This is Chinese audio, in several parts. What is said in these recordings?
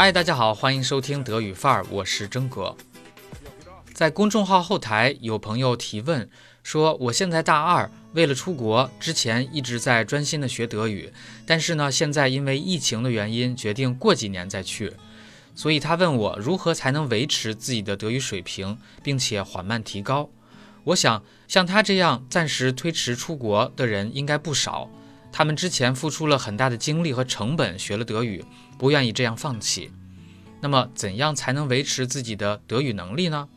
嗨，大家好，欢迎收听德语范儿，我是真格。在公众号后台有朋友提问说，我现在大二，为了出国，之前一直在专心的学德语，但是呢，现在因为疫情的原因，决定过几年再去。所以他问我如何才能维持自己的德语水平，并且缓慢提高。我想像他这样暂时推迟出国的人应该不少，他们之前付出了很大的精力和成本学了德语，不愿意这样放弃。那么，怎样才能维持自己的德语能力呢？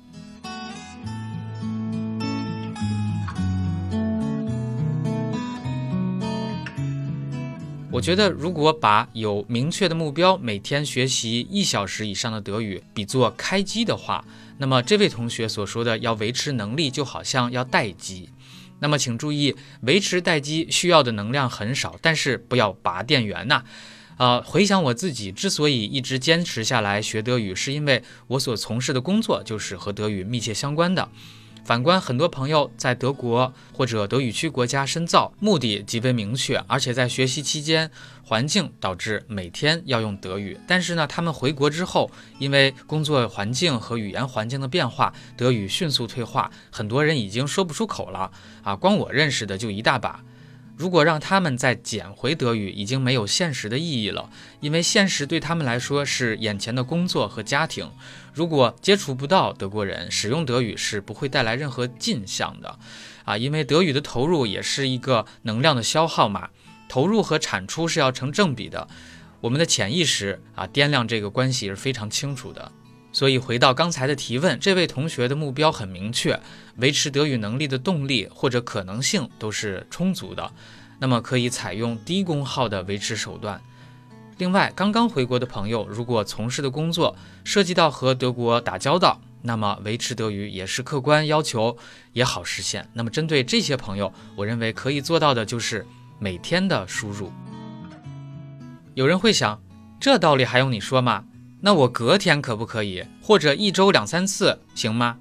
我觉得，如果把有明确的目标，每天学习一小时以上的德语比作开机的话，那么这位同学所说的要维持能力，就好像要待机。那么，请注意，维持待机需要的能量很少，但是不要拔电源呐。呃，回想我自己之所以一直坚持下来学德语，是因为我所从事的工作就是和德语密切相关的。反观很多朋友在德国或者德语区国家深造，目的极为明确，而且在学习期间环境导致每天要用德语。但是呢，他们回国之后，因为工作环境和语言环境的变化，德语迅速退化，很多人已经说不出口了啊！光我认识的就一大把。如果让他们再捡回德语，已经没有现实的意义了，因为现实对他们来说是眼前的工作和家庭。如果接触不到德国人，使用德语是不会带来任何进项的，啊，因为德语的投入也是一个能量的消耗嘛，投入和产出是要成正比的。我们的潜意识啊，掂量这个关系是非常清楚的。所以回到刚才的提问，这位同学的目标很明确，维持德语能力的动力或者可能性都是充足的，那么可以采用低功耗的维持手段。另外，刚刚回国的朋友，如果从事的工作涉及到和德国打交道，那么维持德语也是客观要求，也好实现。那么针对这些朋友，我认为可以做到的就是每天的输入。有人会想，这道理还用你说吗？那我隔天可不可以，或者一周两三次行吗？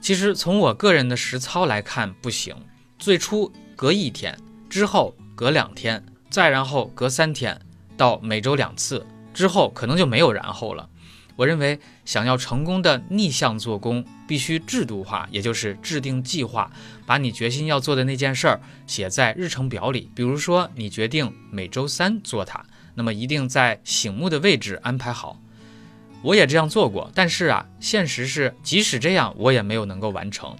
其实从我个人的实操来看，不行。最初隔一天，之后隔两天，再然后隔三天，到每周两次之后，可能就没有然后了。我认为，想要成功的逆向做工，必须制度化，也就是制定计划，把你决心要做的那件事儿写在日程表里。比如说，你决定每周三做它。那么一定在醒目的位置安排好，我也这样做过，但是啊，现实是即使这样，我也没有能够完成，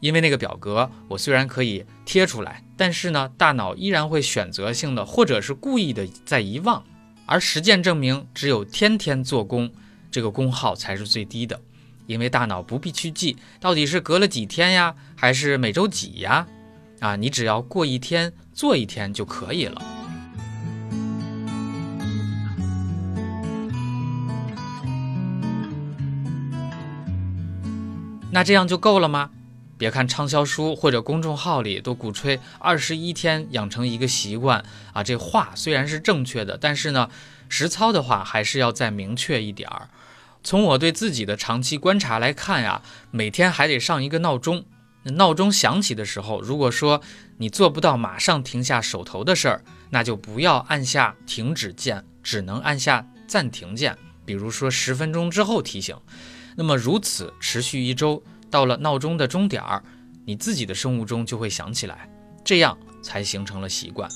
因为那个表格我虽然可以贴出来，但是呢，大脑依然会选择性的或者是故意的在遗忘，而实践证明，只有天天做工，这个功耗才是最低的，因为大脑不必去记到底是隔了几天呀，还是每周几呀，啊，你只要过一天做一天就可以了。那这样就够了吗？别看畅销书或者公众号里都鼓吹二十一天养成一个习惯啊，这话虽然是正确的，但是呢，实操的话还是要再明确一点儿。从我对自己的长期观察来看呀，每天还得上一个闹钟。闹钟响起的时候，如果说你做不到马上停下手头的事儿，那就不要按下停止键，只能按下暂停键。比如说十分钟之后提醒。那么如此持续一周，到了闹钟的钟点儿，你自己的生物钟就会响起来，这样才形成了习惯。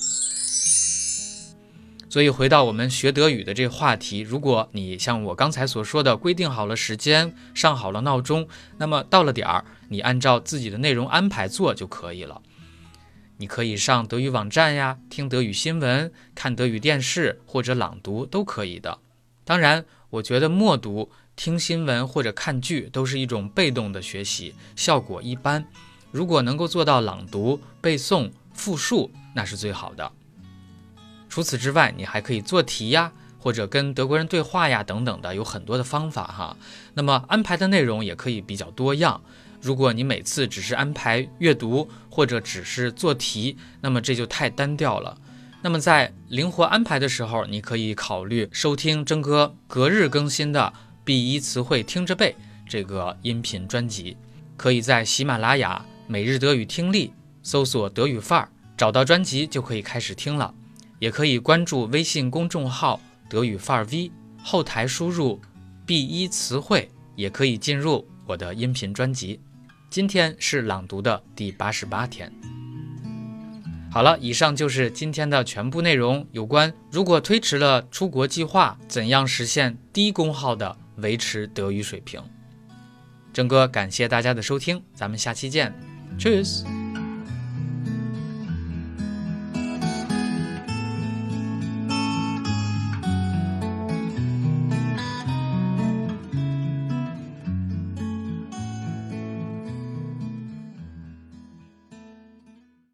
所以回到我们学德语的这话题，如果你像我刚才所说的，规定好了时间，上好了闹钟，那么到了点儿，你按照自己的内容安排做就可以了。你可以上德语网站呀，听德语新闻，看德语电视或者朗读都可以的。当然，我觉得默读。听新闻或者看剧都是一种被动的学习，效果一般。如果能够做到朗读、背诵、复述，那是最好的。除此之外，你还可以做题呀，或者跟德国人对话呀，等等的，有很多的方法哈。那么安排的内容也可以比较多样。如果你每次只是安排阅读或者只是做题，那么这就太单调了。那么在灵活安排的时候，你可以考虑收听真哥隔日更新的。B 一词汇听着背这个音频专辑，可以在喜马拉雅每日德语听力搜索德语范儿，找到专辑就可以开始听了。也可以关注微信公众号德语范儿 V，后台输入 B 一词汇，也可以进入我的音频专辑。今天是朗读的第八十八天。好了，以上就是今天的全部内容。有关如果推迟了出国计划，怎样实现低功耗的维持德语水平？郑哥感谢大家的收听，咱们下期见，Cheers。